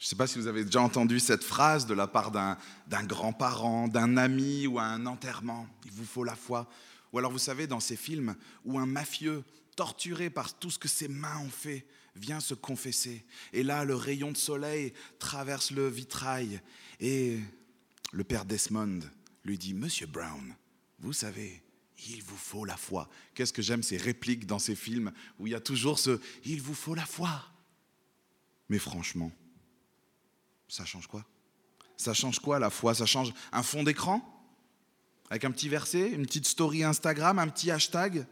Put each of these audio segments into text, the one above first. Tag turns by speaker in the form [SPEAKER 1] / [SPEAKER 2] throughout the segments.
[SPEAKER 1] Je ne sais pas si vous avez déjà entendu cette phrase de la part d'un grand-parent, d'un ami ou à un enterrement. Il vous faut la foi. Ou alors vous savez, dans ces films où un mafieux, torturé par tout ce que ses mains ont fait, vient se confesser. Et là, le rayon de soleil traverse le vitrail. Et le père Desmond lui dit, Monsieur Brown, vous savez, il vous faut la foi. Qu'est-ce que j'aime ces répliques dans ces films où il y a toujours ce ⁇ Il vous faut la foi ⁇ Mais franchement, ça change quoi? Ça change quoi la foi? Ça change un fond d'écran? Avec un petit verset, une petite story Instagram, un petit hashtag?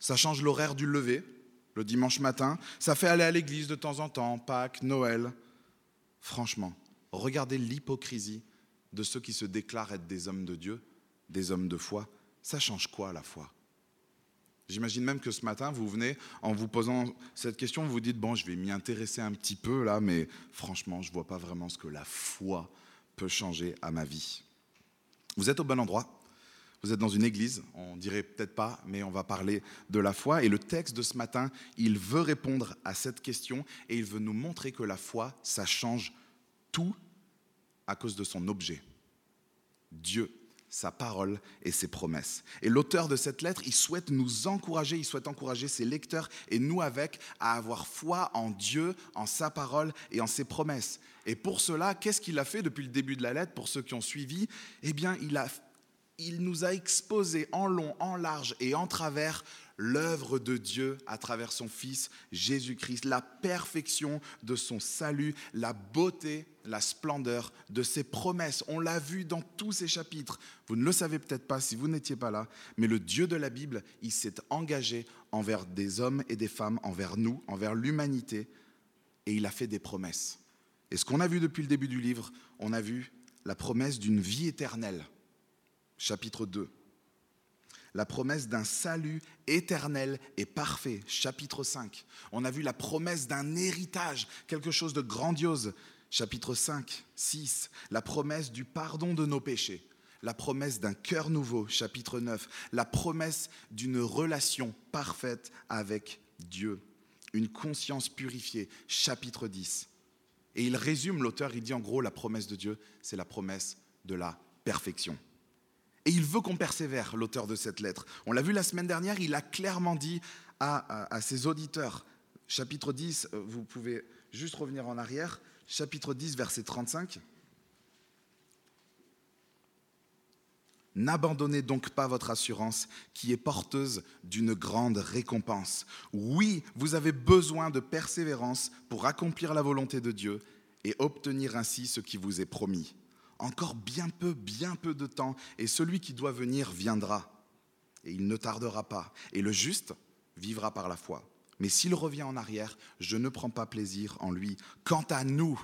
[SPEAKER 1] Ça change l'horaire du lever, le dimanche matin? Ça fait aller à l'église de temps en temps, Pâques, Noël? Franchement, regardez l'hypocrisie de ceux qui se déclarent être des hommes de Dieu, des hommes de foi. Ça change quoi la foi? J'imagine même que ce matin, vous venez en vous posant cette question, vous vous dites, bon, je vais m'y intéresser un petit peu là, mais franchement, je ne vois pas vraiment ce que la foi peut changer à ma vie. Vous êtes au bon endroit. Vous êtes dans une église, on dirait peut-être pas, mais on va parler de la foi. Et le texte de ce matin, il veut répondre à cette question et il veut nous montrer que la foi, ça change tout à cause de son objet. Dieu sa parole et ses promesses. Et l'auteur de cette lettre, il souhaite nous encourager, il souhaite encourager ses lecteurs et nous avec à avoir foi en Dieu, en sa parole et en ses promesses. Et pour cela, qu'est-ce qu'il a fait depuis le début de la lettre, pour ceux qui ont suivi? Eh bien, il, a, il nous a exposé en long, en large et en travers l'œuvre de Dieu à travers son Fils Jésus-Christ, la perfection de son salut, la beauté, la splendeur de ses promesses. On l'a vu dans tous ces chapitres. Vous ne le savez peut-être pas si vous n'étiez pas là, mais le Dieu de la Bible, il s'est engagé envers des hommes et des femmes, envers nous, envers l'humanité, et il a fait des promesses. Et ce qu'on a vu depuis le début du livre, on a vu la promesse d'une vie éternelle. Chapitre 2 la promesse d'un salut éternel et parfait, chapitre 5. On a vu la promesse d'un héritage, quelque chose de grandiose, chapitre 5, 6. La promesse du pardon de nos péchés, la promesse d'un cœur nouveau, chapitre 9. La promesse d'une relation parfaite avec Dieu, une conscience purifiée, chapitre 10. Et il résume l'auteur, il dit en gros la promesse de Dieu, c'est la promesse de la perfection. Et il veut qu'on persévère, l'auteur de cette lettre. On l'a vu la semaine dernière, il a clairement dit à, ses auditeurs, chapitre 10, euh, vous pouvez juste revenir en arrière, chapitre 10, verset 35. N'abandonnez donc pas votre assurance qui est porteuse d'une grande récompense. Oui, vous avez besoin de persévérance pour accomplir la volonté de Dieu et obtenir ainsi ce qui vous est promis encore bien peu, bien peu de temps, et celui qui doit venir viendra, et il ne tardera pas, et le juste vivra par la foi. Mais s'il revient en arrière, je ne prends pas plaisir en lui. Quant à nous,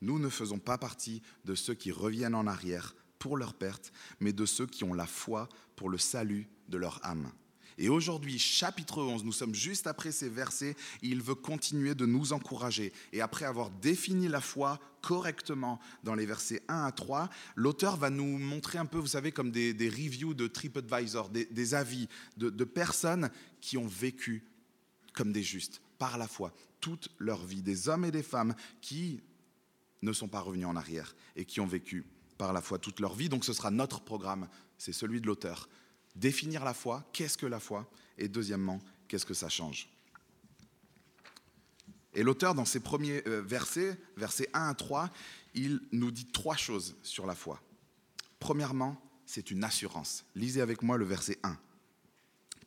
[SPEAKER 1] nous ne faisons pas partie de ceux qui reviennent en arrière pour leur perte, mais de ceux qui ont la foi pour le salut de leur âme. Et aujourd'hui, chapitre 11, nous sommes juste après ces versets, il veut continuer de nous encourager. Et après avoir défini la foi correctement dans les versets 1 à 3, l'auteur va nous montrer un peu, vous savez, comme des, reviews de TripAdvisor, des, avis de, de personnes qui ont vécu comme des justes, par la foi, toute leur vie, des hommes et des femmes qui ne sont pas revenus en arrière et qui ont vécu par la foi toute leur vie. Donc ce sera notre programme, c'est celui de l'auteur définir la foi, qu'est-ce que la foi, et deuxièmement, qu'est-ce que ça change? Et l'auteur, dans ses premiers euh, versets, versets 1 à 3, il nous dit trois choses sur la foi. Premièrement, c'est une assurance. Lisez avec moi le verset 1.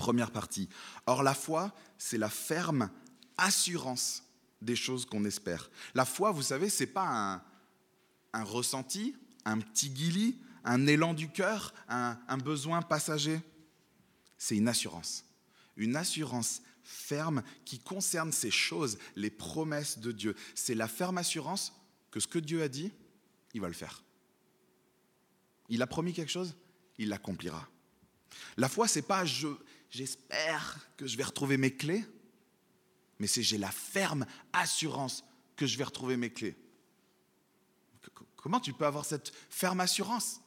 [SPEAKER 1] Première partie. Or, la foi, c'est la ferme assurance des choses qu'on espère. La foi, vous savez, ce n'est pas un, un ressenti, un petit guili, un élan du cœur, un, besoin passager. C'est une assurance. Une assurance ferme qui concerne ces choses, les promesses de Dieu. C'est la ferme assurance que ce que Dieu a dit, il va le faire. Il a promis quelque chose, il l'accomplira. La foi, c'est pas je, j'espère que je vais retrouver mes clés, mais c'est j'ai la ferme assurance que je vais retrouver mes clés. Comment tu peux avoir cette ferme assurance?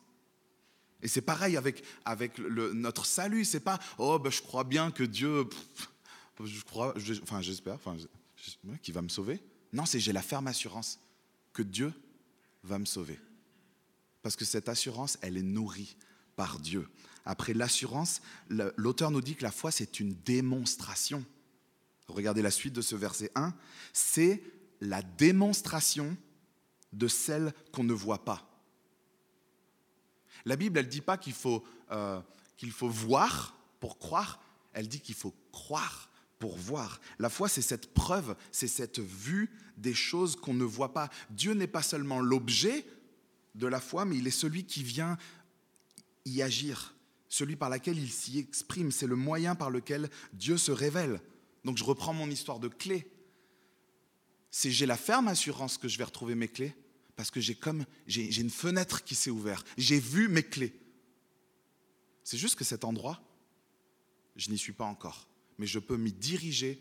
[SPEAKER 1] Et c'est pareil avec, avec notre salut. C'est pas, oh, ben, je crois bien que Dieu, je crois, enfin, j'espère, enfin, qu'il va me sauver. Non, c'est j'ai la ferme assurance que Dieu va me sauver. Parce que cette assurance, elle est nourrie par Dieu. Après l'assurance, l'auteur nous dit que la foi, c'est une démonstration. Regardez la suite de ce verset 1. C'est la démonstration de celle qu'on ne voit pas. La Bible, elle ne dit pas qu'il faut, euh, qu'il faut voir pour croire, elle dit qu'il faut croire pour voir. La foi, c'est cette preuve, c'est cette vue des choses qu'on ne voit pas. Dieu n'est pas seulement l'objet de la foi, mais il est celui qui vient y agir, celui par lequel il s'y exprime. C'est le moyen par lequel Dieu se révèle. Donc je reprends mon histoire de clés. C'est j'ai la ferme assurance que je vais retrouver mes clés parce que j'ai comme j'ai une fenêtre qui s'est ouverte. J'ai vu mes clés. C'est juste que cet endroit, je n'y suis pas encore, mais je peux m'y diriger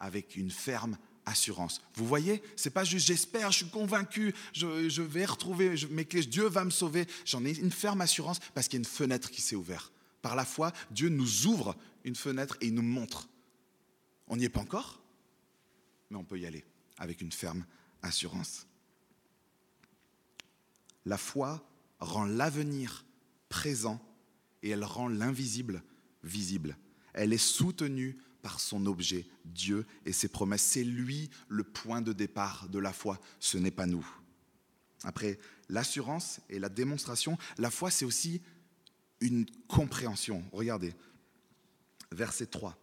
[SPEAKER 1] avec une ferme assurance. Vous voyez, c'est pas juste j'espère, je suis convaincu, je, vais retrouver mes clés, Dieu va me sauver. J'en ai une ferme assurance parce qu'il y a une fenêtre qui s'est ouverte. Par la foi, Dieu nous ouvre une fenêtre et il nous montre. On n'y est pas encore, mais on peut y aller avec une ferme assurance. La foi rend l'avenir présent et elle rend l'invisible visible. Elle est soutenue par son objet, Dieu et ses promesses. C'est lui le point de départ de la foi, ce n'est pas nous. Après l'assurance et la démonstration, la foi c'est aussi une compréhension. Regardez, verset 3.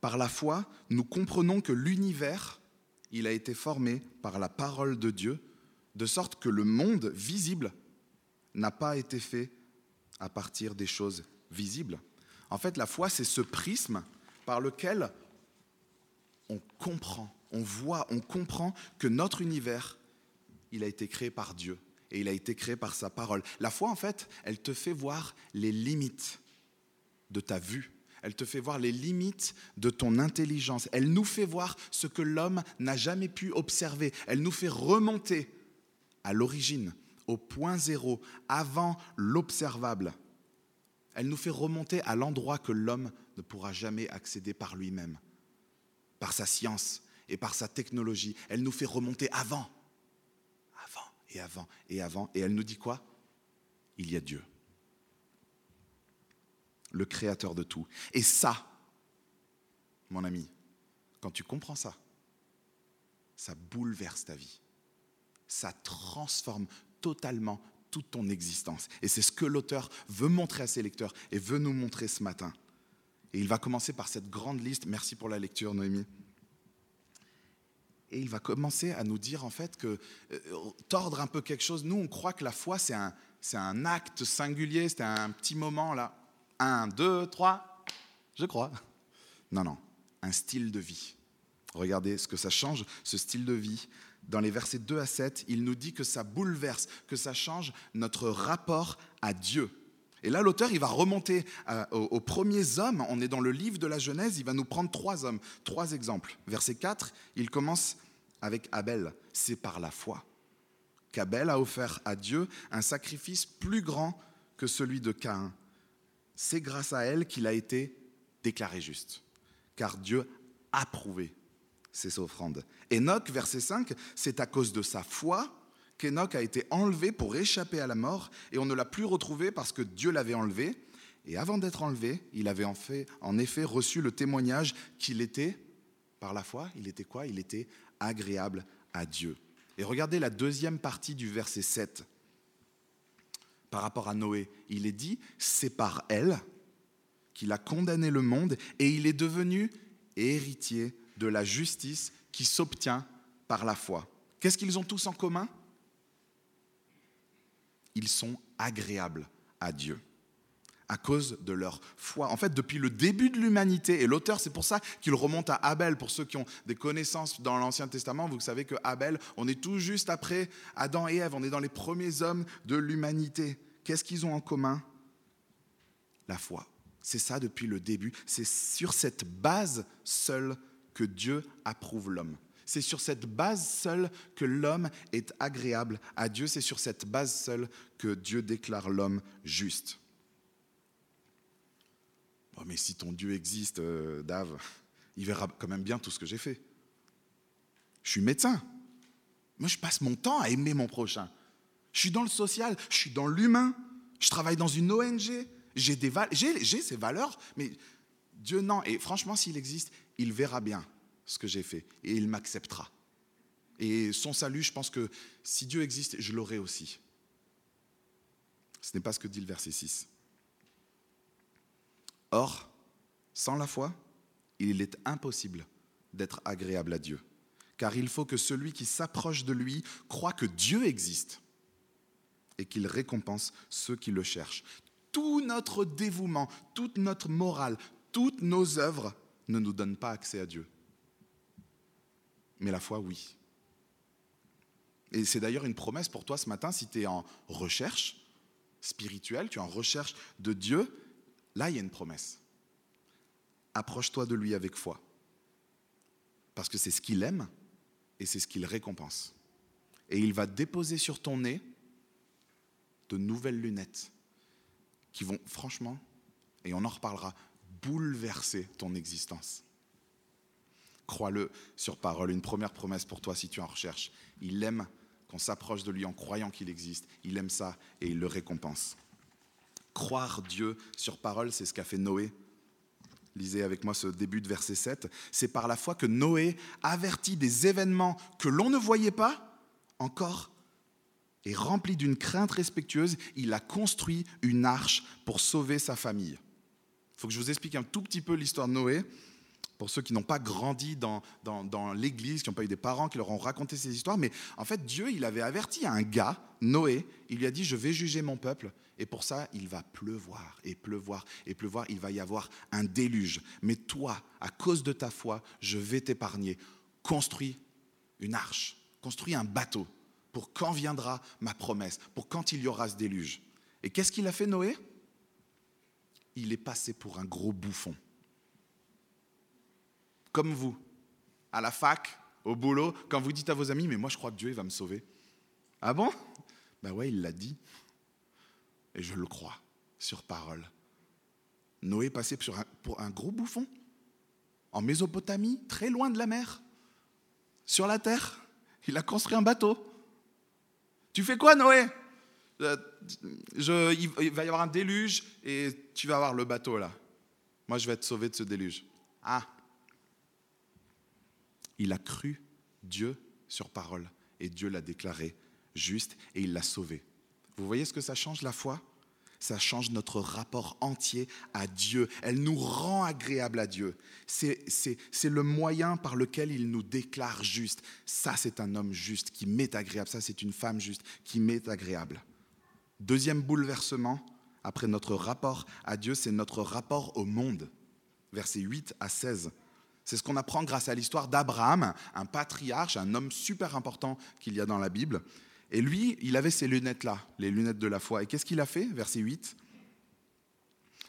[SPEAKER 1] Par la foi, nous comprenons que l'univers, il a été formé par la parole de Dieu, de sorte que le monde visible n'a pas été fait à partir des choses visibles. En fait, la foi, c'est ce prisme par lequel on comprend, on voit, on comprend que notre univers, il a été créé par Dieu et il a été créé par sa parole. La foi, en fait, elle te fait voir les limites de ta vue. Elle te fait voir les limites de ton intelligence. Elle nous fait voir ce que l'homme n'a jamais pu observer. Elle nous fait remonter à l'origine, au point zéro, avant l'observable. Elle nous fait remonter à l'endroit que l'homme ne pourra jamais accéder par lui-même, par sa science et par sa technologie. Elle nous fait remonter avant, avant et avant et avant. Et elle nous dit quoi? Il y a Dieu, le créateur de tout. Et ça, mon ami, quand tu comprends ça, ça bouleverse ta vie. Ça transforme totalement toute ton existence. Et c'est ce que l'auteur veut montrer à ses lecteurs et veut nous montrer ce matin. Et il va commencer par cette grande liste. Merci pour la lecture, Noémie. Et il va commencer à nous dire en fait que, euh, tordre un peu quelque chose, nous on croit que la foi c'est un, c'est un acte singulier, c'est un petit moment là. Un, deux, trois, je crois. Non, non, un style de vie. Regardez ce que ça change, ce style de vie. Dans les versets 2 à 7, il nous dit que ça bouleverse, que ça change notre rapport à Dieu. Et là, l'auteur, il va remonter euh, aux, premiers hommes. On est dans le livre de la Genèse. Il va nous prendre trois hommes, trois exemples. Verset 4, il commence avec Abel. C'est par la foi qu'Abel a offert à Dieu un sacrifice plus grand que celui de Caïn. C'est grâce à elle qu'il a été déclaré juste, car Dieu a prouvé ses offrandes. Enoch, verset 5, c'est à cause de sa foi qu'Enoch a été enlevé pour échapper à la mort et on ne l'a plus retrouvé parce que Dieu l'avait enlevé. Et avant d'être enlevé, il avait en, fait, en effet reçu le témoignage qu'il était, par la foi, il était quoi? Il était agréable à Dieu. Et regardez la deuxième partie du verset 7. Par rapport à Noé, il est dit, c'est par elle qu'il a condamné le monde et il est devenu héritier de la justice qui s'obtient par la foi. Qu'est-ce qu'ils ont tous en commun? Ils sont agréables à Dieu à cause de leur foi. En fait, depuis le début de l'humanité, et l'auteur, c'est pour ça qu'il remonte à Abel, pour ceux qui ont des connaissances dans l'Ancien Testament, vous savez que Abel, on est tout juste après Adam et Ève, on est dans les premiers hommes de l'humanité. Qu'est-ce qu'ils ont en commun? La foi. C'est ça depuis le début. C'est sur cette base seule que Dieu approuve l'homme. C'est sur cette base seule que l'homme est agréable à Dieu. C'est sur cette base seule que Dieu déclare l'homme juste. mais si ton Dieu existe, euh, Dave, il verra quand même bien tout ce que j'ai fait. Je suis médecin. Moi, je passe mon temps à aimer mon prochain. Je suis dans le social, je suis dans l'humain, je travaille dans une ONG, j'ai, j'ai ces valeurs, mais Dieu non. Et franchement, s'il existe, il verra bien ce que j'ai fait et il m'acceptera. Et son salut, je pense que si Dieu existe, je l'aurai aussi. Ce n'est pas ce que dit le verset 6. Or, sans la foi, il est impossible d'être agréable à Dieu, car il faut que celui qui s'approche de lui croit que Dieu existe et qu'il récompense ceux qui le cherchent. Tout notre dévouement, toute notre morale, toutes nos œuvres ne nous donnent pas accès à Dieu. Mais la foi, oui. Et c'est d'ailleurs une promesse pour toi ce matin, si tu es en recherche spirituelle, tu es en recherche de Dieu, là il y a une promesse. Approche-toi de lui avec foi. Parce que c'est ce qu'il aime et c'est ce qu'il récompense. Et il va déposer sur ton nez de nouvelles lunettes qui vont, franchement, et on en reparlera, bouleverser ton existence. Crois-le sur parole, une première promesse pour toi si tu en recherches. Il aime qu'on s'approche de lui en croyant qu'il existe. Il aime ça et il le récompense. Croire Dieu sur parole, c'est ce qu'a fait Noé. Lisez avec moi ce début de verset 7. C'est par la foi que Noé avertit des événements que l'on ne voyait pas encore et rempli d'une crainte respectueuse, il a construit une arche pour sauver sa famille. Il faut que je vous explique un tout petit peu l'histoire de Noé. Pour ceux qui n'ont pas grandi dans, l'église, qui n'ont pas eu des parents qui leur ont raconté ces histoires, mais en fait, Dieu, il avait averti un gars, Noé, il lui a dit Je vais juger mon peuple, et pour ça, il va pleuvoir, et pleuvoir, et pleuvoir, il va y avoir un déluge. Mais toi, à cause de ta foi, je vais t'épargner. Construis une arche, construis un bateau pour quand viendra ma promesse, pour quand il y aura ce déluge. Et qu'est-ce qu'il a fait Noé? Il est passé pour un gros bouffon. Comme vous, à la fac, au boulot, quand vous dites à vos amis, mais moi je crois que Dieu va me sauver. Ah bon? Ben ouais, il l'a dit. Et je le crois, sur parole. Noé est pour un gros bouffon, en Mésopotamie, très loin de la mer, sur la terre. Il a construit un bateau. Tu fais quoi, Noé? Euh, Il va y avoir un déluge et tu vas avoir le bateau là. Moi, je vais être sauvé de ce déluge. Ah Il a cru Dieu sur parole et Dieu l'a déclaré juste et il l'a sauvé. Vous voyez ce que ça change la foi? Ça change notre rapport entier à Dieu. Elle nous rend agréable à Dieu. C'est le moyen par lequel il nous déclare juste. Ça, c'est un homme juste qui m'est agréable. Ça, c'est une femme juste qui m'est agréable. Deuxième bouleversement, après notre rapport à Dieu, c'est notre rapport au monde. Versets 8 à 16. C'est ce qu'on apprend grâce à l'histoire d'Abraham, un patriarche, un homme super important qu'il y a dans la Bible. Et lui, il avait ces lunettes-là, les lunettes de la foi. Et qu'est-ce qu'il a fait Verset 8.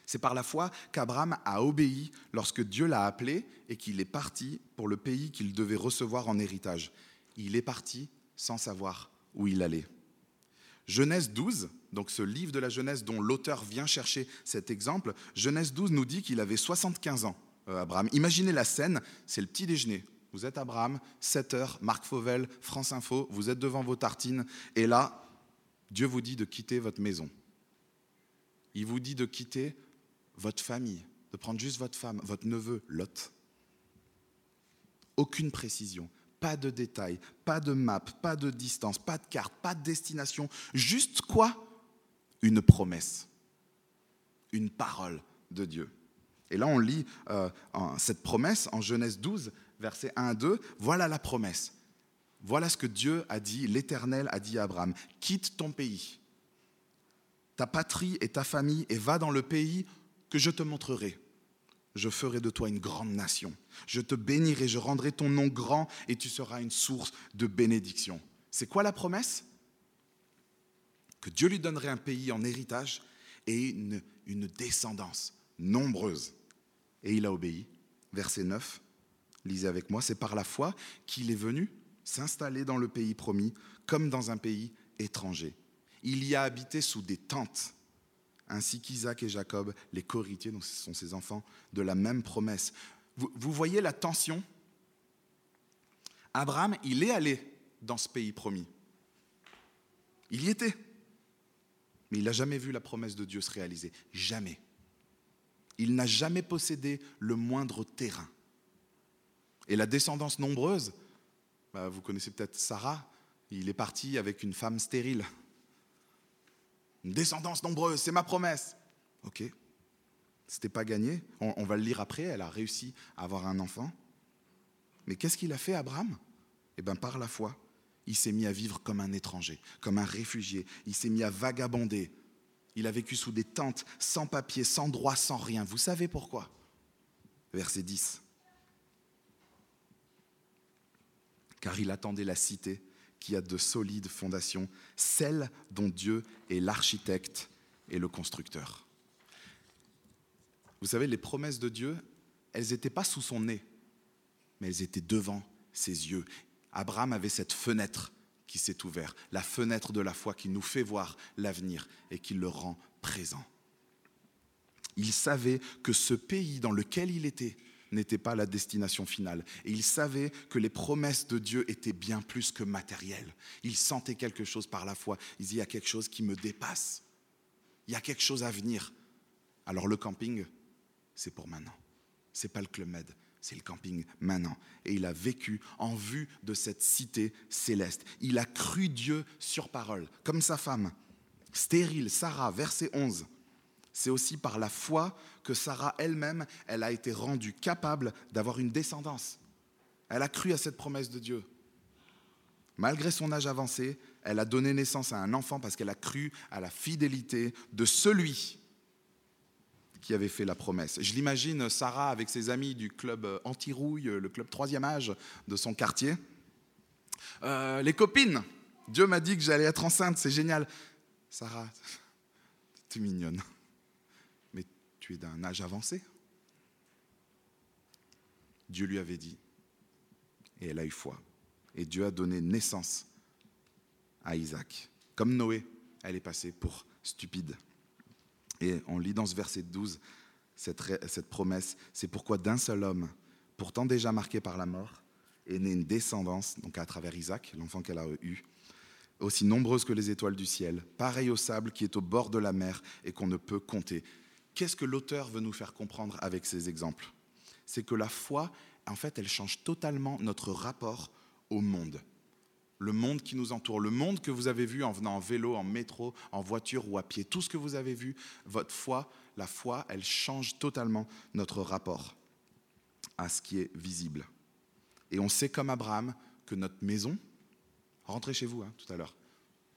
[SPEAKER 1] C'est par la foi qu'Abraham a obéi lorsque Dieu l'a appelé et qu'il est parti pour le pays qu'il devait recevoir en héritage. Il est parti sans savoir où il allait. Genèse 12, donc ce livre de la Genèse dont l'auteur vient chercher cet exemple, Genèse 12 nous dit qu'il avait 75 ans, Abraham. Imaginez la scène, c'est le petit déjeuner. Vous êtes Abraham, 7 heures, Marc Fauvel, France Info, vous êtes devant vos tartines, et là, Dieu vous dit de quitter votre maison. Il vous dit de quitter votre famille, de prendre juste votre femme, votre neveu, Lot. Aucune précision, pas de détails, pas de map, pas de distance, pas de carte, pas de destination, juste quoi? Une promesse, une parole de Dieu. Et là, on lit euh, cette promesse en Genèse 12, versets 1 à 2, voilà la promesse. Voilà ce que Dieu a dit, l'Éternel a dit à Abraham, quitte ton pays, ta patrie et ta famille, et va dans le pays que je te montrerai. Je ferai de toi une grande nation. Je te bénirai, je rendrai ton nom grand, et tu seras une source de bénédiction. C'est quoi la promesse? Que Dieu lui donnerait un pays en héritage et une, une descendance nombreuse. Et il a obéi. Verset 9 lisez avec moi, c'est par la foi qu'il est venu s'installer dans le pays promis comme dans un pays étranger. Il y a habité sous des tentes, ainsi qu'Isaac et Jacob, les coritiers, donc ce sont ses enfants, de la même promesse. Vous, vous voyez la tension? Abraham, il est allé dans ce pays promis. Il y était. Mais il n'a jamais vu la promesse de Dieu se réaliser. Jamais. Il n'a jamais possédé le moindre terrain. Et la descendance nombreuse, bah, vous connaissez peut-être Sarah, il est parti avec une femme stérile. Une descendance nombreuse, c'est ma promesse. Ok, c'était pas gagné. On, on, va le lire après. Elle a réussi à avoir un enfant. Mais qu'est-ce qu'il a fait, Abraham? Eh bien, par la foi, il s'est mis à vivre comme un étranger, comme un réfugié. Il s'est mis à vagabonder. Il a vécu sous des tentes, sans papier, sans droit, sans rien. Vous savez pourquoi? Verset 10. Car il attendait la cité qui a de solides fondations, celle dont Dieu est l'architecte et le constructeur. Vous savez, les promesses de Dieu, elles n'étaient pas sous son nez, mais elles étaient devant ses yeux. Abraham avait cette fenêtre qui s'est ouverte, la fenêtre de la foi qui nous fait voir l'avenir et qui le rend présent. Il savait que ce pays dans lequel il était n'était pas la destination finale. Et il savait que les promesses de Dieu étaient bien plus que matérielles. Il sentait quelque chose par la foi. Il dit, il y a quelque chose qui me dépasse. Il y a quelque chose à venir. Alors le camping, c'est pour maintenant. C'est pas le Club c'est le camping maintenant. Et il a vécu en vue de cette cité céleste. Il a cru Dieu sur parole, comme sa femme. Stérile, Sarah, verset 11. C'est aussi par la foi que Sarah elle-même, elle a été rendue capable d'avoir une descendance. Elle a cru à cette promesse de Dieu. Malgré son âge avancé, elle a donné naissance à un enfant parce qu'elle a cru à la fidélité de celui qui avait fait la promesse. Je l'imagine, Sarah, avec ses amis du club anti-rouille, le club troisième âge de son quartier. Euh, les copines, Dieu m'a dit que j'allais être enceinte, c'est génial. Sarah, tu es mignonne, mais tu es d'un âge avancé. Dieu lui avait dit, et elle a eu foi. Et Dieu a donné naissance à Isaac. Comme Noé, elle est passée pour stupide. Et on lit dans ce verset 12 cette, promesse, c'est pourquoi d'un seul homme, pourtant déjà marqué par la mort, est née une descendance, donc à travers Isaac, l'enfant qu'elle a eu, aussi nombreuse que les étoiles du ciel, pareille au sable qui est au bord de la mer et qu'on ne peut compter. Qu'est-ce que l'auteur veut nous faire comprendre avec ces exemples? C'est que la foi, en fait, elle change totalement notre rapport au monde le monde qui nous entoure, le monde que vous avez vu en venant en vélo, en métro, en voiture ou à pied, tout ce que vous avez vu, votre foi, la foi, elle change totalement notre rapport à ce qui est visible. Et on sait comme Abraham que notre maison, rentrez chez vous hein, tout à l'heure,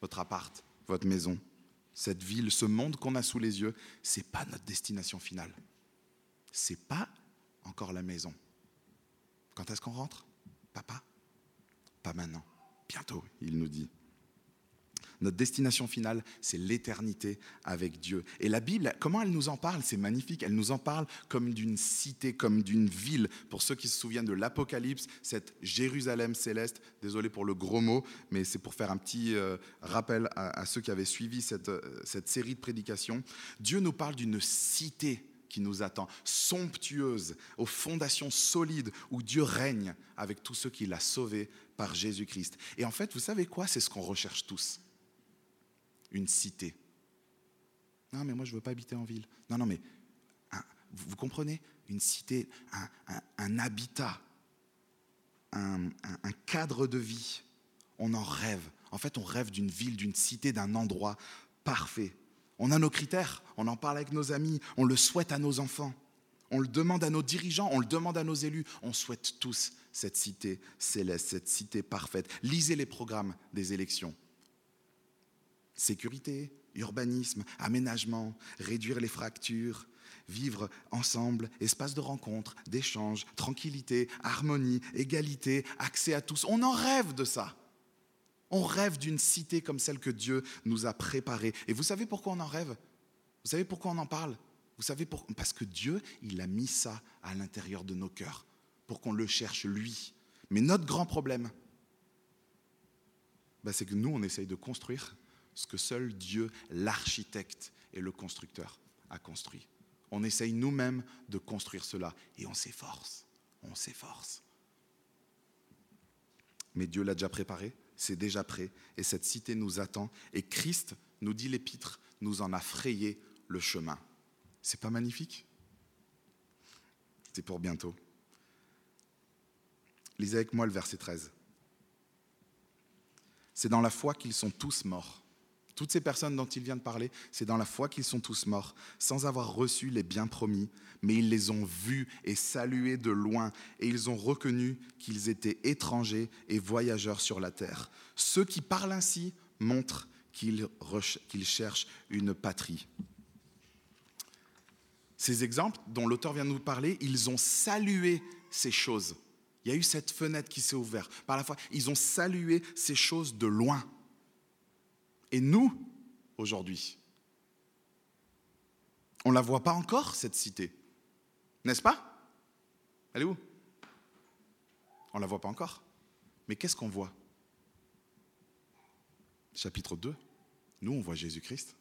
[SPEAKER 1] votre appart, votre maison, cette ville, ce monde qu'on a sous les yeux, c'est pas notre destination finale. C'est pas encore la maison. Quand est-ce qu'on rentre? Papa? Pas maintenant bientôt, il nous dit. Notre destination finale, c'est l'éternité avec Dieu. Et la Bible, comment elle nous en parle? C'est magnifique. Elle nous en parle comme d'une cité, comme d'une ville. Pour ceux qui se souviennent de l'Apocalypse, cette Jérusalem céleste, désolé pour le gros mot, mais c'est pour faire un petit euh, rappel à, ceux qui avaient suivi cette, euh, cette série de prédications. Dieu nous parle d'une cité qui nous attend, somptueuse, aux fondations solides, où Dieu règne avec tous ceux qu'il a sauvés par Jésus-Christ. Et en fait, vous savez quoi? C'est ce qu'on recherche tous. Une cité. Non, mais moi, je ne veux pas habiter en ville. Non, non, mais vous, comprenez? Une cité, un habitat, un cadre de vie. On en rêve. En fait, on rêve d'une ville, d'une cité, d'un endroit parfait. On a nos critères, on en parle avec nos amis, on le souhaite à nos enfants, on le demande à nos dirigeants, on le demande à nos élus. On souhaite tous cette cité céleste, cette cité parfaite. Lisez les programmes des élections. Sécurité, urbanisme, aménagement, réduire les fractures, vivre ensemble, espace de rencontre, d'échange, tranquillité, harmonie, égalité, accès à tous. On en rêve de ça. On rêve d'une cité comme celle que Dieu nous a préparée. Et vous savez pourquoi on en rêve? Vous savez pourquoi on en parle? Parce que Dieu, il a mis ça à l'intérieur de nos cœurs pour qu'on le cherche lui. Mais notre grand problème, bah, c'est que nous, on essaye de construire ce que seul Dieu, l'architecte et le constructeur, a construit. On essaye nous-mêmes de construire cela et on s'efforce, on s'efforce. Mais Dieu l'a déjà préparé, c'est déjà prêt, et cette cité nous attend, et Christ, nous dit l'Épître, nous en a frayé le chemin. C'est pas magnifique? C'est pour bientôt. Lisez avec moi le verset 13. C'est dans la foi qu'ils sont tous morts. Toutes ces personnes dont il vient de parler, c'est dans la foi qu'ils sont tous morts, sans avoir reçu les biens promis, mais ils les ont vus et salués de loin, et ils ont reconnu qu'ils étaient étrangers et voyageurs sur la terre. Ceux qui parlent ainsi montrent qu'ils cherchent une patrie. Ces exemples dont l'auteur vient de nous parler, ils ont salué ces choses. Il y a eu cette fenêtre qui s'est ouverte. Par la foi, ils ont salué ces choses de loin. Et nous, aujourd'hui, on ne la voit pas encore, cette cité. N'est-ce pas? Elle est où? On ne la voit pas encore. Mais qu'est-ce qu'on voit? Chapitre 2. Nous, on voit Jésus-Christ.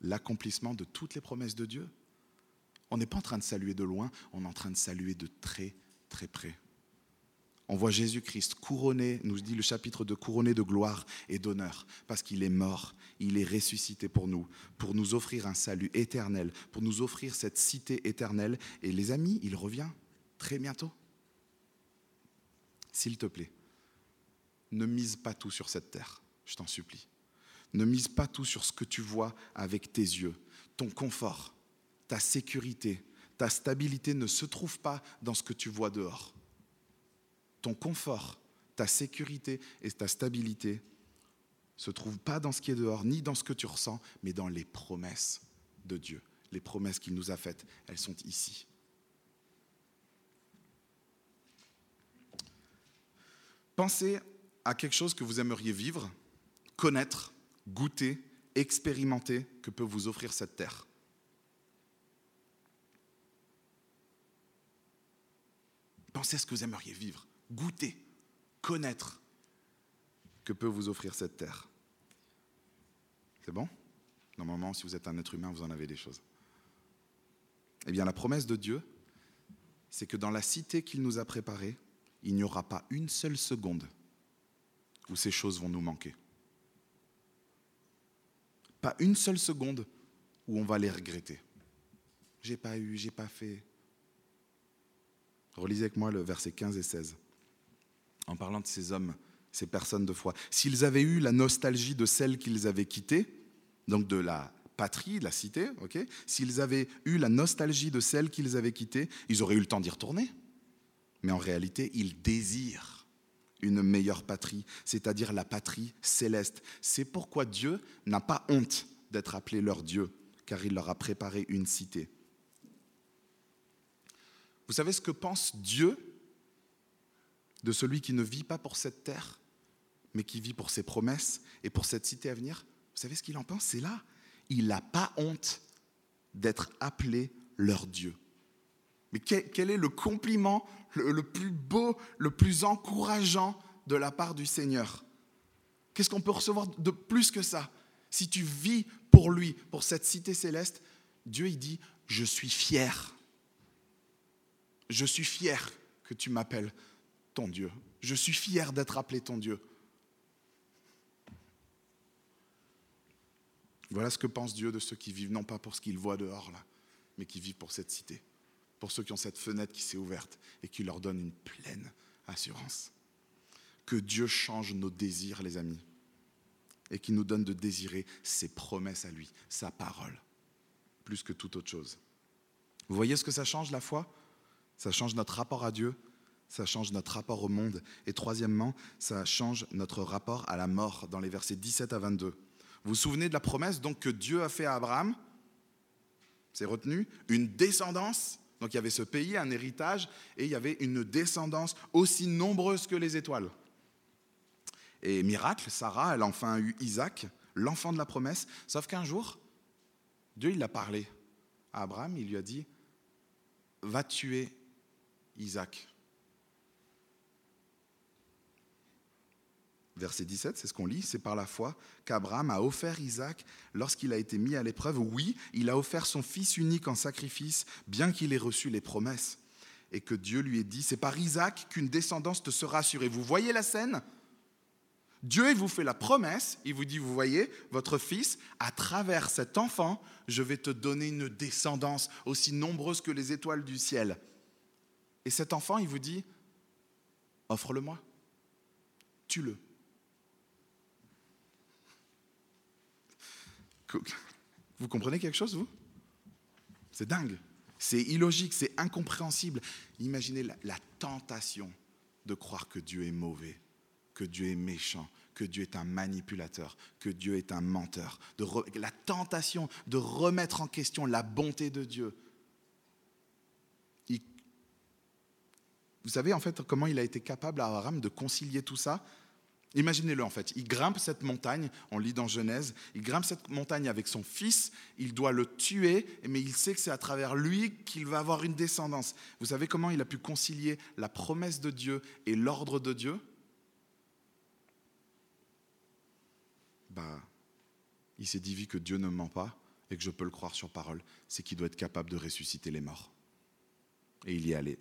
[SPEAKER 1] L'accomplissement de toutes les promesses de Dieu. On n'est pas en train de saluer de loin, on est en train de saluer de très, très près. On voit Jésus-Christ couronné, nous dit le chapitre de couronné de gloire et d'honneur, parce qu'il est mort, il est ressuscité pour nous, pour nous offrir un salut éternel, pour nous offrir cette cité éternelle. Et les amis, il revient très bientôt. S'il te plaît, ne mise pas tout sur cette terre, je t'en supplie. Ne mise pas tout sur ce que tu vois avec tes yeux. Ton confort, ta sécurité, ta stabilité ne se trouve pas dans ce que tu vois dehors ton confort, ta sécurité et ta stabilité se trouvent pas dans ce qui est dehors, ni dans ce que tu ressens, mais dans les promesses de Dieu. Les promesses qu'il nous a faites, elles sont ici. Pensez à quelque chose que vous aimeriez vivre, connaître, goûter, expérimenter, que peut vous offrir cette terre. Pensez à ce que vous aimeriez vivre goûter, connaître que peut vous offrir cette terre. C'est bon? Normalement, si vous êtes un être humain, vous en avez des choses. Eh bien, la promesse de Dieu, c'est que dans la cité qu'il nous a préparée, il n'y aura pas une seule seconde où ces choses vont nous manquer. Pas une seule seconde où on va les regretter. J'ai pas eu, j'ai pas fait. Relisez avec moi le verset 15 et 16 en parlant de ces hommes, ces personnes de foi. S'ils avaient eu la nostalgie de celle qu'ils avaient quittée, donc de la patrie, de la cité, s'ils avaient eu la nostalgie de celle qu'ils avaient quittée, ils auraient eu le temps d'y retourner. Mais en réalité, ils désirent une meilleure patrie, c'est-à-dire la patrie céleste. C'est pourquoi Dieu n'a pas honte d'être appelé leur Dieu, car il leur a préparé une cité. Vous savez ce que pense Dieu de celui qui ne vit pas pour cette terre, mais qui vit pour ses promesses et pour cette cité à venir, vous savez ce qu'il en pense? C'est là. Il n'a pas honte d'être appelé leur Dieu. Mais quel, est le compliment le, plus beau, le plus encourageant de la part du Seigneur? Qu'est-ce qu'on peut recevoir de plus que ça? Si tu vis pour lui, pour cette cité céleste, Dieu il dit, je suis fier. Je suis fier que tu m'appelles ton Dieu. Je suis fier d'être appelé ton Dieu. Voilà ce que pense Dieu de ceux qui vivent non pas pour ce qu'ils voient dehors là, mais qui vivent pour cette cité, pour ceux qui ont cette fenêtre qui s'est ouverte et qui leur donne une pleine assurance. Que Dieu change nos désirs, les amis, et qui nous donne de désirer ses promesses à lui, sa parole, plus que toute autre chose. Vous voyez ce que ça change la foi? Ça change notre rapport à Dieu, ça change notre rapport au monde. Et troisièmement, ça change notre rapport à la mort dans les versets 17 à 22. Vous vous souvenez de la promesse donc que Dieu a fait à Abraham? C'est retenu une descendance. Donc il y avait ce pays, un héritage, et il y avait une descendance aussi nombreuse que les étoiles. Et miracle, Sarah, elle a enfin eu Isaac, l'enfant de la promesse, sauf qu'un jour, Dieu, il a parlé à Abraham, il lui a dit, va tuer Isaac. Verset 17, c'est ce qu'on lit, c'est par la foi qu'Abraham a offert Isaac lorsqu'il a été mis à l'épreuve. Oui, il a offert son fils unique en sacrifice, bien qu'il ait reçu les promesses. et que Dieu lui ait dit, c'est par Isaac qu'une descendance te sera assurée. Vous voyez la scène? Dieu il vous fait la promesse, il vous dit, vous voyez, votre fils, à travers cet enfant, je vais te donner une descendance aussi nombreuse que les étoiles du ciel. Et cet enfant, il vous dit, offre-le-moi, tue-le. Vous comprenez quelque chose, vous? C'est dingue. C'est illogique, c'est incompréhensible. Imaginez la, tentation de croire que Dieu est mauvais, que Dieu est méchant, que Dieu est un manipulateur, que Dieu est un menteur. De la tentation de remettre en question la bonté de Dieu. vous savez en fait comment il a été capable à Abraham de concilier tout ça? Imaginez-le en fait, il grimpe cette montagne, on lit dans Genèse, il grimpe cette montagne avec son fils, il doit le tuer, mais il sait que c'est à travers lui qu'il va avoir une descendance. Vous savez comment il a pu concilier la promesse de Dieu et l'ordre de Dieu? Bah, il s'est dit que Dieu ne ment pas et que je peux le croire sur parole, c'est qu'il doit être capable de ressusciter les morts. Et il y est allé.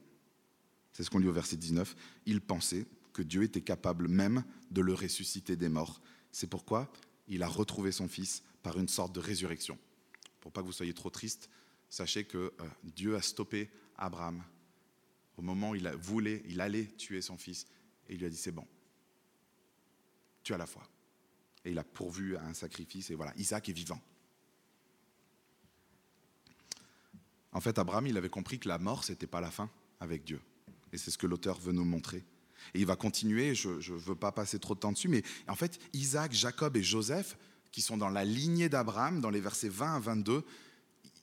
[SPEAKER 1] C'est ce qu'on lit au verset 19. Il pensait, que Dieu était capable même de le ressusciter des morts. C'est pourquoi il a retrouvé son fils par une sorte de résurrection. Pour pas que vous soyez trop triste, sachez que euh, Dieu a stoppé Abraham au moment où il voulait, il allait tuer son fils, et il lui a dit c'est bon, tu as la foi. Et il a pourvu à un sacrifice, et voilà, Isaac est vivant. En fait, Abraham, il avait compris que la mort, ce n'était pas la fin avec Dieu. Et c'est ce que l'auteur veut nous montrer. Et il va continuer, je ne veux pas passer trop de temps dessus, mais en fait, Isaac, Jacob et Joseph, qui sont dans la lignée d'Abraham, dans les versets 20 à 22,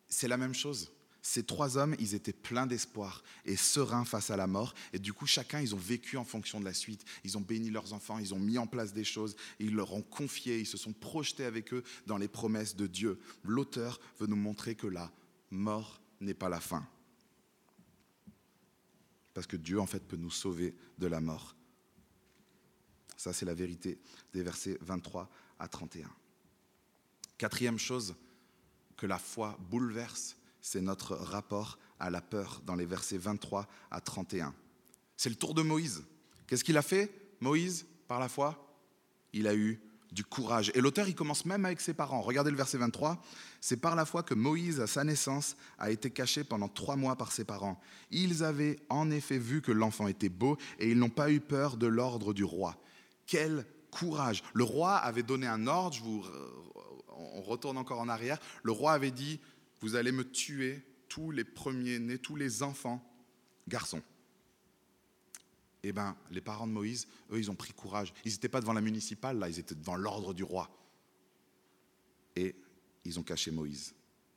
[SPEAKER 1] c'est la même chose. Ces trois hommes, ils étaient pleins d'espoir et sereins face à la mort. Et du coup, chacun, ils ont vécu en fonction de la suite. Ils ont béni leurs enfants, ils ont mis en place des choses, ils leur ont confié, ils se sont projetés avec eux dans les promesses de Dieu. L'auteur veut nous montrer que la mort n'est pas la fin parce que Dieu, en fait, peut nous sauver de la mort. Ça, c'est la vérité des versets 23 à 31. Quatrième chose que la foi bouleverse, c'est notre rapport à la peur dans les versets 23 à 31. C'est le tour de Moïse. Qu'est-ce qu'il a fait, Moïse, par la foi? Il a eu du courage. Et l'auteur, il commence même avec ses parents. Regardez le verset 23. C'est par la foi que Moïse, à sa naissance, a été caché pendant trois mois par ses parents. Ils avaient en effet vu que l'enfant était beau et ils n'ont pas eu peur de l'ordre du roi. Quel courage. Le roi avait donné un ordre, je vous, on retourne encore en arrière. Le roi avait dit, vous allez me tuer tous les premiers-nés, tous les enfants garçons eh ben, les parents de Moïse, eux, ils ont pris courage. Ils n'étaient pas devant la municipale, là, ils étaient devant l'ordre du roi. Et ils ont caché Moïse.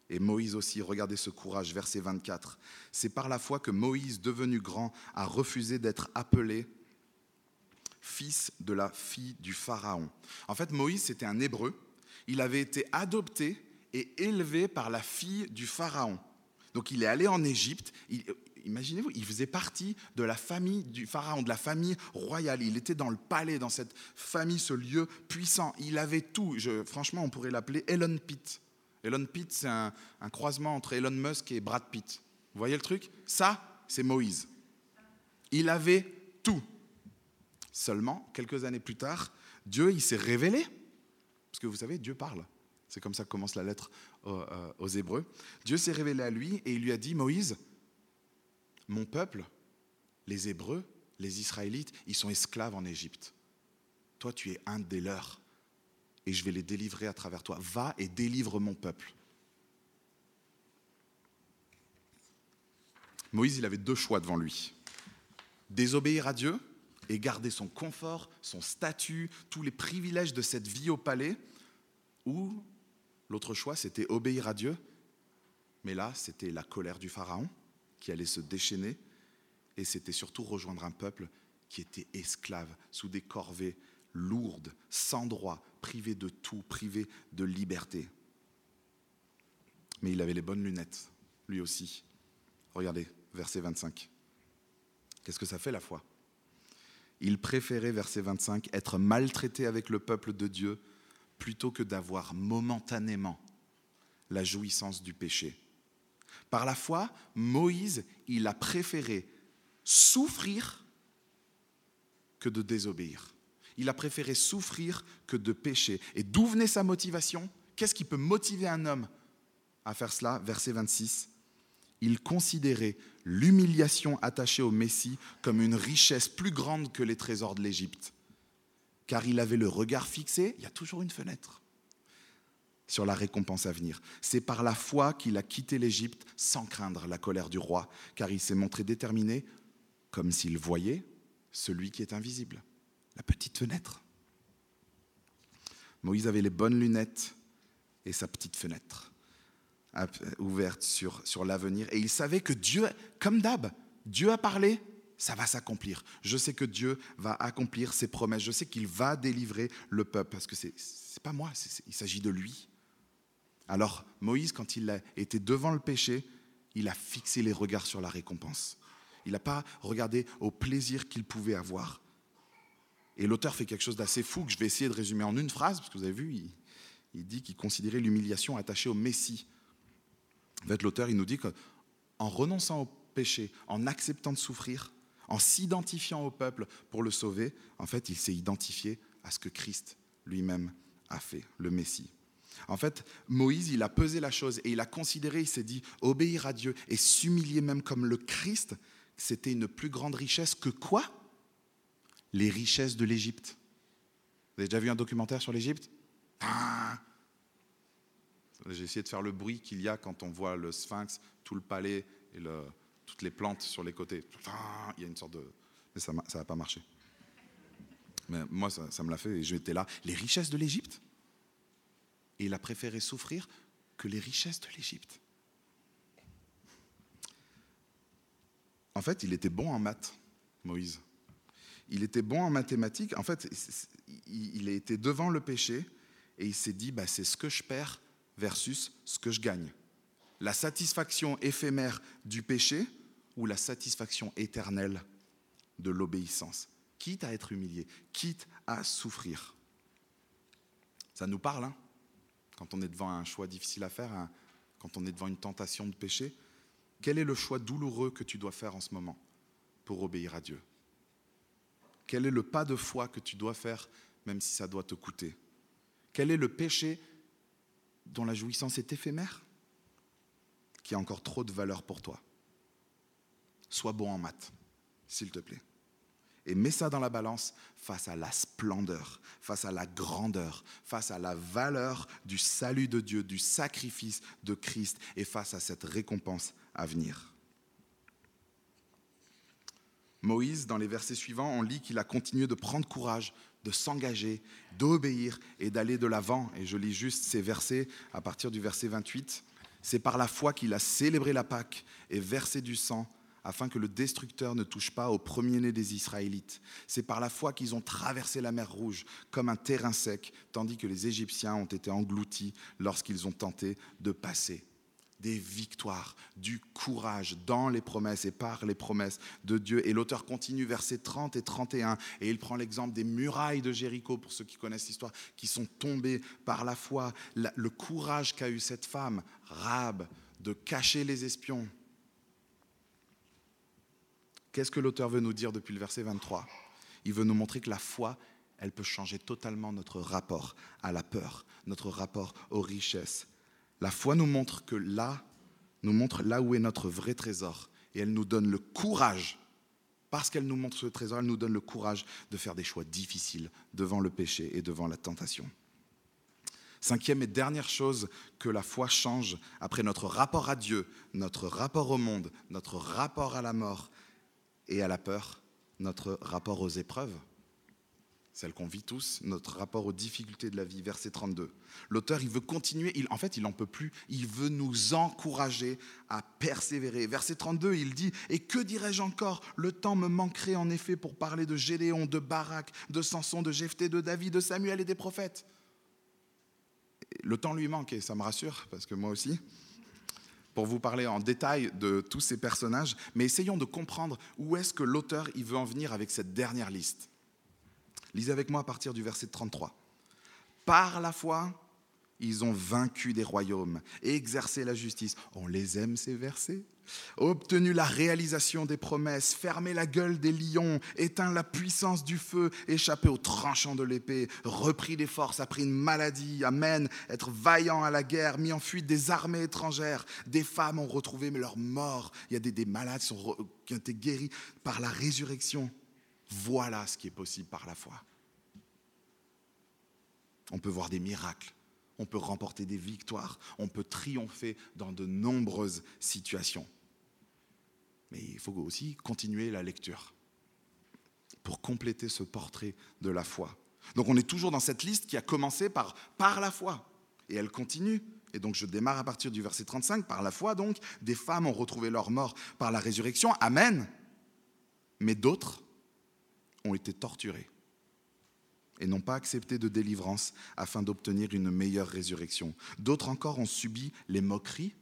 [SPEAKER 1] Et Moïse aussi, regardez ce courage, verset 24. C'est par la foi que Moïse, devenu grand, a refusé d'être appelé fils de la fille du Pharaon. En fait, Moïse, c'était un hébreu. Il avait été adopté et élevé par la fille du Pharaon. Donc il est allé en Égypte, imaginez-vous, il faisait partie de la famille du pharaon, de la famille royale. Il était dans le palais, dans cette famille, ce lieu puissant. Il avait tout. franchement, on pourrait l'appeler Elon Pitt. Elon Pitt, c'est un, croisement entre Elon Musk et Brad Pitt. Vous voyez le truc? Ça, c'est Moïse. Il avait tout. Seulement, quelques années plus tard, Dieu, il s'est révélé. Parce que vous savez, Dieu parle. C'est comme ça que commence la lettre aux, euh, aux Hébreux. Dieu s'est révélé à lui et il lui a dit, Moïse, mon peuple, les Hébreux, les Israélites, ils sont esclaves en Égypte. Toi, tu es un des leurs, et je vais les délivrer à travers toi. Va et délivre mon peuple. Moïse, il avait deux choix devant lui. Désobéir à Dieu et garder son confort, son statut, tous les privilèges de cette vie au palais, ou l'autre choix, c'était obéir à Dieu, mais là, c'était la colère du Pharaon, qui allait se déchaîner, et c'était surtout rejoindre un peuple qui était esclave, sous des corvées lourdes, sans droit, privé de tout, privé de liberté. Mais il avait les bonnes lunettes, lui aussi. Regardez, verset 25. Qu'est-ce que ça fait la foi? Il préférait, verset 25, être maltraité avec le peuple de Dieu plutôt que d'avoir momentanément la jouissance du péché. Par la foi, Moïse, il a préféré souffrir que de désobéir. Il a préféré souffrir que de pécher. Et d'où venait sa motivation? Qu'est-ce qui peut motiver un homme à faire cela? Verset 26. Il considérait l'humiliation attachée au Messie comme une richesse plus grande que les trésors de l'Égypte. Car il avait le regard fixé, il y a toujours une fenêtre, sur la récompense à venir. C'est par la foi qu'il a quitté l'Égypte sans craindre la colère du roi, car il s'est montré déterminé, comme s'il voyait celui qui est invisible, la petite fenêtre. Moïse avait les bonnes lunettes et sa petite fenêtre ouverte sur, sur l'avenir. Et il savait que Dieu, comme d'hab, Dieu a parlé, ça va s'accomplir. Je sais que Dieu va accomplir ses promesses. Je sais qu'il va délivrer le peuple parce que ce n'est pas moi, il s'agit de lui. Alors Moïse, quand il a été devant le péché, il a fixé les regards sur la récompense. Il n'a pas regardé au plaisir qu'il pouvait avoir. Et l'auteur fait quelque chose d'assez fou que je vais essayer de résumer en une phrase, parce que vous avez vu, il, il dit qu'il considérait l'humiliation attachée au Messie. En fait, l'auteur, il nous dit qu'en renonçant au péché, en acceptant de souffrir, en s'identifiant au peuple pour le sauver, en fait, il s'est identifié à ce que Christ lui-même a fait, le Messie. En fait, Moïse, il a pesé la chose et il a considéré, il s'est dit, obéir à Dieu et s'humilier même comme le Christ, c'était une plus grande richesse que quoi? Les richesses de l'Égypte. Vous avez déjà vu un documentaire sur l'Égypte? Ah j'ai essayé de faire le bruit qu'il y a quand on voit le sphinx, tout le palais et toutes les plantes sur les côtés. Il y a une sorte de... Mais ça n'a pas marché. Mais moi, ça, ça me l'a fait et j'étais là. Les richesses de l'Égypte? Et il a préféré souffrir que les richesses de l'Égypte. En fait, il était bon en maths, Moïse. Il était bon en mathématiques. En fait, il été devant le péché et il s'est dit, bah, c'est ce que je perds versus ce que je gagne. La satisfaction éphémère du péché ou la satisfaction éternelle de l'obéissance, quitte à être humilié, quitte à souffrir. Ça nous parle, hein? Quand on est devant un choix difficile à faire, quand on est devant une tentation de péché. Quel est le choix douloureux que tu dois faire en ce moment pour obéir à Dieu? Quel est le pas de foi que tu dois faire, même si ça doit te coûter? Quel est le péché dont la jouissance est éphémère, qui a encore trop de valeur pour toi? Sois bon en maths, s'il te plaît. Et mets ça dans la balance face à la splendeur, face à la grandeur, face à la valeur du salut de Dieu, du sacrifice de Christ et face à cette récompense à venir. Moïse, dans les versets suivants, on lit qu'il a continué de prendre courage, de s'engager, d'obéir et d'aller de l'avant. Et je lis juste ces versets à partir du verset 28. C'est par la foi qu'il a célébré la Pâque et versé du sang afin que le destructeur ne touche pas au premier-né des Israélites. C'est par la foi qu'ils ont traversé la mer Rouge comme un terrain sec, tandis que les Égyptiens ont été engloutis lorsqu'ils ont tenté de passer des victoires, du courage dans les promesses et par les promesses de Dieu. Et l'auteur continue versets 30 et 31 et il prend l'exemple des murailles de Jéricho, pour ceux qui connaissent l'histoire, qui sont tombées par la foi, le courage qu'a eu cette femme, Rab, de cacher les espions. Qu'est-ce que l'auteur veut nous dire depuis le verset 23 Il veut nous montrer que la foi, elle peut changer totalement notre rapport à la peur, notre rapport aux richesses la foi nous montre que là, nous montre là où est notre vrai trésor. Et elle nous donne le courage, parce qu'elle nous montre ce trésor, elle nous donne le courage de faire des choix difficiles devant le péché et devant la tentation. Cinquième et dernière chose que la foi change après notre rapport à Dieu, notre rapport au monde, notre rapport à la mort et à la peur, notre rapport aux épreuves celle qu'on vit tous, notre rapport aux difficultés de la vie, verset 32. L'auteur, il veut continuer, il, en fait, il n'en peut plus, il veut nous encourager à persévérer. Verset 32, il dit, Et que dirais-je encore? Le temps me manquerait en effet pour parler de Gédéon, de Barak, de Samson, de Jephthé, de David, de Samuel et des prophètes. Le temps lui manque, et ça me rassure, parce que moi aussi, pour vous parler en détail de tous ces personnages, mais essayons de comprendre où est-ce que l'auteur il veut en venir avec cette dernière liste. Lisez avec moi à partir du verset 33. Par la foi, ils ont vaincu des royaumes et exercé la justice. On les aime ces versets? Obtenu la réalisation des promesses, fermé la gueule des lions, éteint la puissance du feu, échappé au tranchant de l'épée, repris des forces, appris une maladie, amen, être vaillant à la guerre, mis en fuite des armées étrangères, des femmes ont retrouvé leur mort, il y a des, malades qui ont été guéris par la résurrection. Voilà ce qui est possible par la foi. On peut voir des miracles, on peut remporter des victoires, on peut triompher dans de nombreuses situations. Mais il faut aussi continuer la lecture pour compléter ce portrait de la foi. Donc on est toujours dans cette liste qui a commencé par par la foi et elle continue. Et donc je démarre à partir du verset 35 par la foi donc des femmes ont retrouvé leur mort par la résurrection. Amen. Mais d'autres ont été torturées et n'ont pas accepté de délivrance afin d'obtenir une meilleure résurrection. D'autres encore ont subi les moqueries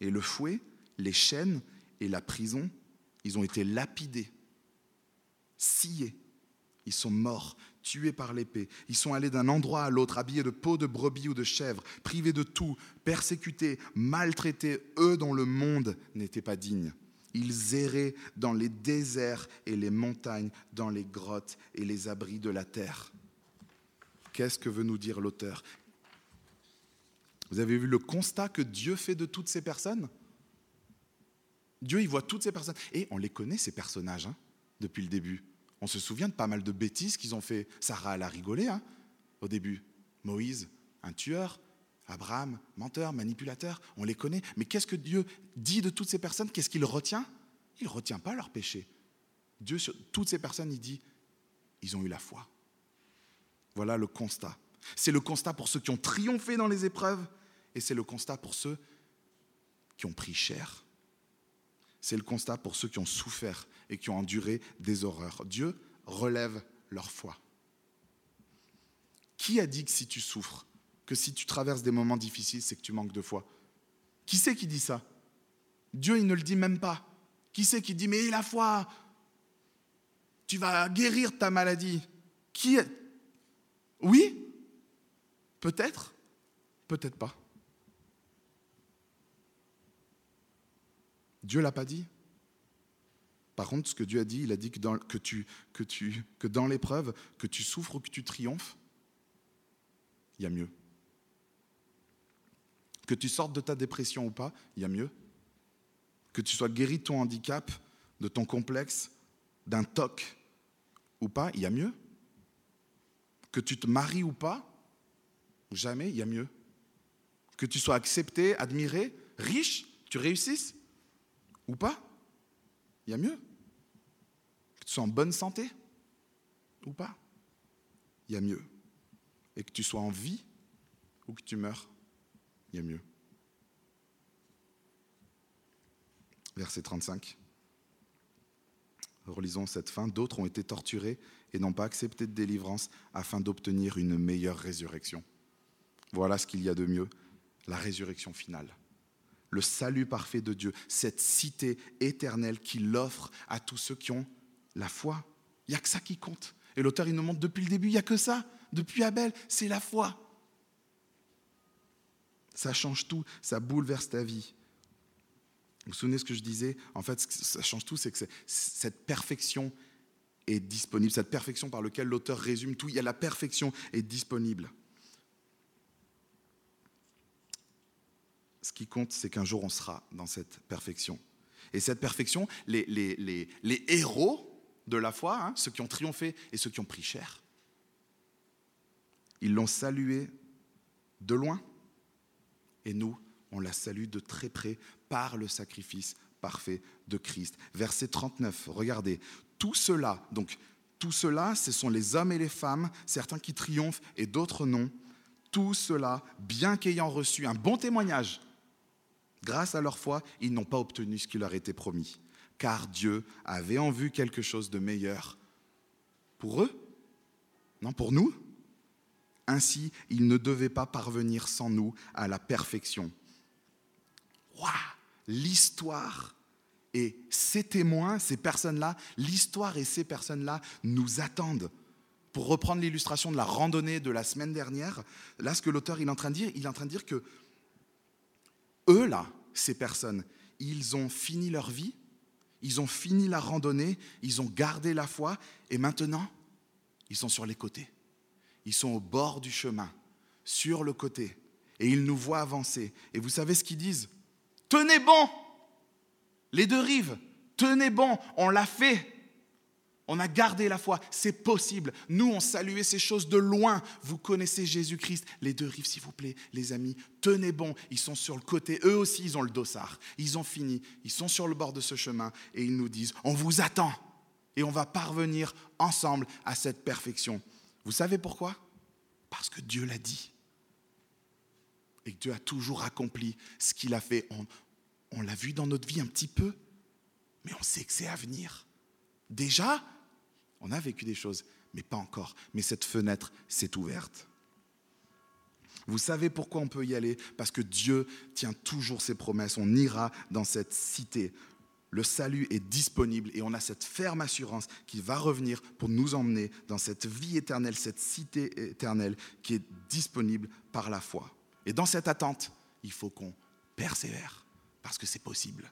[SPEAKER 1] et le fouet, les chaînes et la prison. Ils ont été lapidés, sciés. Ils sont morts, tués par l'épée. Ils sont allés d'un endroit à l'autre, habillés de peau de brebis ou de chèvre, privés de tout, persécutés, maltraités, eux dont le monde n'était pas digne. Ils erraient dans les déserts et les montagnes, dans les grottes et les abris de la terre. Qu'est-ce que veut nous dire l'auteur? Vous avez vu le constat que Dieu fait de toutes ces personnes? Dieu, il voit toutes ces personnes. Et on les connaît, ces personnages, hein, depuis le début. On se souvient de pas mal de bêtises qu'ils ont fait. Sarah, elle a rigolé hein, au début. Moïse, un tueur. Abraham, menteur, manipulateur, on les connaît. Mais qu'est-ce que Dieu dit de toutes ces personnes? Qu'est-ce qu'il retient? Il ne retient pas leur péché. Dieu, toutes ces personnes, il dit, ils ont eu la foi. Voilà le constat. C'est le constat pour ceux qui ont triomphé dans les épreuves et c'est le constat pour ceux qui ont pris cher. C'est le constat pour ceux qui ont souffert et qui ont enduré des horreurs. Dieu relève leur foi. Qui a dit que si tu souffres, que si tu traverses des moments difficiles, c'est que tu manques de foi? Qui c'est qui dit ça? Dieu, il ne le dit même pas. Qui c'est qui dit, mais la foi, tu vas guérir ta maladie? Qui est? Oui? Peut-être? Peut-être pas. Dieu l'a pas dit. Par contre, ce que Dieu a dit, il a dit que dans, que dans l'épreuve, que tu souffres ou que tu triomphes, il y a mieux. Que tu sortes de ta dépression ou pas, il y a mieux. Que tu sois guéri de ton handicap, de ton complexe, d'un toc ou pas, il y a mieux. Que tu te maries ou pas, jamais, il y a mieux. Que tu sois accepté, admiré, riche, tu réussisses ou pas, il y a mieux. Que tu sois en bonne santé ou pas, il y a mieux. Et que tu sois en vie ou que tu meurs, il y a mieux. Verset 35. Relisons cette fin. D'autres ont été torturés et n'ont pas accepté de délivrance afin d'obtenir une meilleure résurrection. Voilà ce qu'il y a de mieux, la résurrection finale. Le salut parfait de Dieu, cette cité éternelle qu'il offre à tous ceux qui ont la foi. Il n'y a que ça qui compte. Et l'auteur, il nous montre depuis le début, il n'y a que ça. Depuis Abel, c'est la foi. Ça change tout, ça bouleverse ta vie. Vous vous souvenez ce que je disais? En fait, ça change tout, c'est que cette perfection est disponible, cette perfection par laquelle l'auteur résume tout, il y a la perfection est disponible. Ce qui compte, c'est qu'un jour on sera dans cette perfection. Et cette perfection, les, les, héros de la foi, hein, ceux qui ont triomphé et ceux qui ont pris cher, ils l'ont salué de loin, et nous, on la salue de très près par le sacrifice parfait de Christ. Verset 39, regardez, tout cela, donc tout cela, ce sont les hommes et les femmes, certains qui triomphent et d'autres non. Tout cela, bien qu'ayant reçu un bon témoignage, grâce à leur foi, ils n'ont pas obtenu ce qui leur était promis, car Dieu avait en vue quelque chose de meilleur pour eux, non pour nous. Ainsi, ils ne devaient pas parvenir sans nous à la perfection. Waouh L'histoire et ces témoins, ces personnes-là, l'histoire et ces personnes-là nous attendent. Pour reprendre l'illustration de la randonnée de la semaine dernière, là, ce que l'auteur est en train de dire, il est en train de dire que eux, là, ces personnes, ils ont fini leur vie, ils ont fini la randonnée, ils ont gardé la foi, et maintenant, ils sont sur les côtés. Ils sont au bord du chemin, sur le côté, et ils nous voient avancer. Et vous savez ce qu'ils disent? Tenez bon Les deux rives, tenez bon, on l'a fait. On a gardé la foi, c'est possible. Nous, on saluait ces choses de loin. Vous connaissez Jésus-Christ. Les deux rives, s'il vous plaît, les amis, tenez bon. Ils sont sur le côté. Eux aussi, ils ont le dossard. Ils ont fini. Ils sont sur le bord de ce chemin et ils nous disent, on vous attend. Et on va parvenir ensemble à cette perfection. Vous savez pourquoi? Parce que Dieu l'a dit. Et que Dieu a toujours accompli ce qu'il a fait. On, on l'a vu dans notre vie un petit peu, mais on sait que c'est à venir. Déjà, on a vécu des choses, mais pas encore. Mais cette fenêtre s'est ouverte. Vous savez pourquoi on peut y aller? Parce que Dieu tient toujours ses promesses. On ira dans cette cité. Le salut est disponible et on a cette ferme assurance qu'il va revenir pour nous emmener dans cette vie éternelle, cette cité éternelle qui est disponible par la foi. Et dans cette attente, il faut qu'on persévère parce que c'est possible.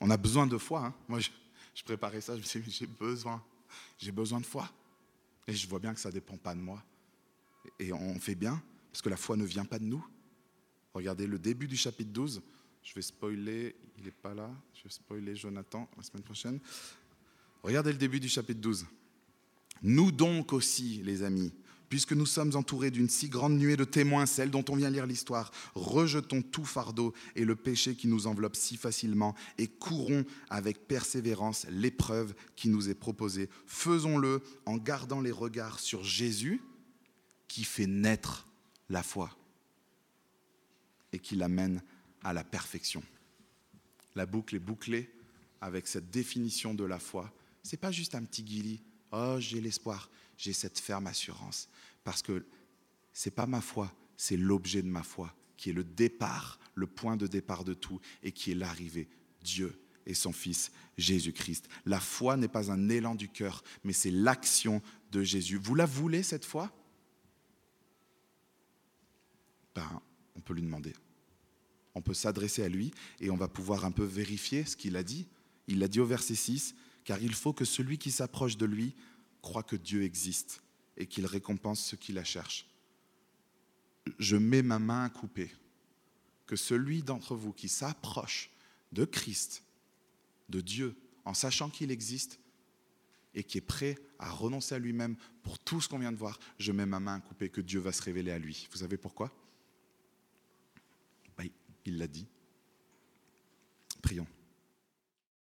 [SPEAKER 1] On a besoin de foi. Hein. Moi, je, je préparais ça, je me suis dit, j'ai besoin, j'ai besoin de foi. Et je vois bien que ça ne dépend pas de moi. Et on fait bien, parce que la foi ne vient pas de nous. Regardez le début du chapitre 12. Je vais spoiler, il n'est pas là. Je vais spoiler Jonathan la semaine prochaine. Regardez le début du chapitre 12. Nous donc aussi, les amis, puisque nous sommes entourés d'une si grande nuée de témoins, celle dont on vient lire l'histoire, rejetons tout fardeau et le péché qui nous enveloppe si facilement et courons avec persévérance l'épreuve qui nous est proposée. Faisons-le en gardant les regards sur Jésus qui fait naître la foi et qui l'amène à la perfection. La boucle est bouclée avec cette définition de la foi. C'est pas juste un petit guilly. Oh, j'ai l'espoir j'ai cette ferme assurance. Parce que ce n'est pas ma foi, c'est l'objet de ma foi, qui est le départ, le point de départ de tout, et qui est l'arrivée. Dieu et son Fils Jésus-Christ. La foi n'est pas un élan du cœur, mais c'est l'action de Jésus. Vous la voulez, cette foi? Ben, On peut lui demander. On peut s'adresser à lui et on va pouvoir un peu vérifier ce qu'il a dit. Il l'a dit au verset 6, car il faut que celui qui s'approche de lui croit que Dieu existe et qu'il récompense ceux qui la cherchent. Je mets ma main à couper que celui d'entre vous qui s'approche de Christ, de Dieu, en sachant qu'il existe et qui est prêt à renoncer à lui-même pour tout ce qu'on vient de voir, je mets ma main à couper que Dieu va se révéler à lui. Vous savez pourquoi? Ben, Il l'a dit. Prions.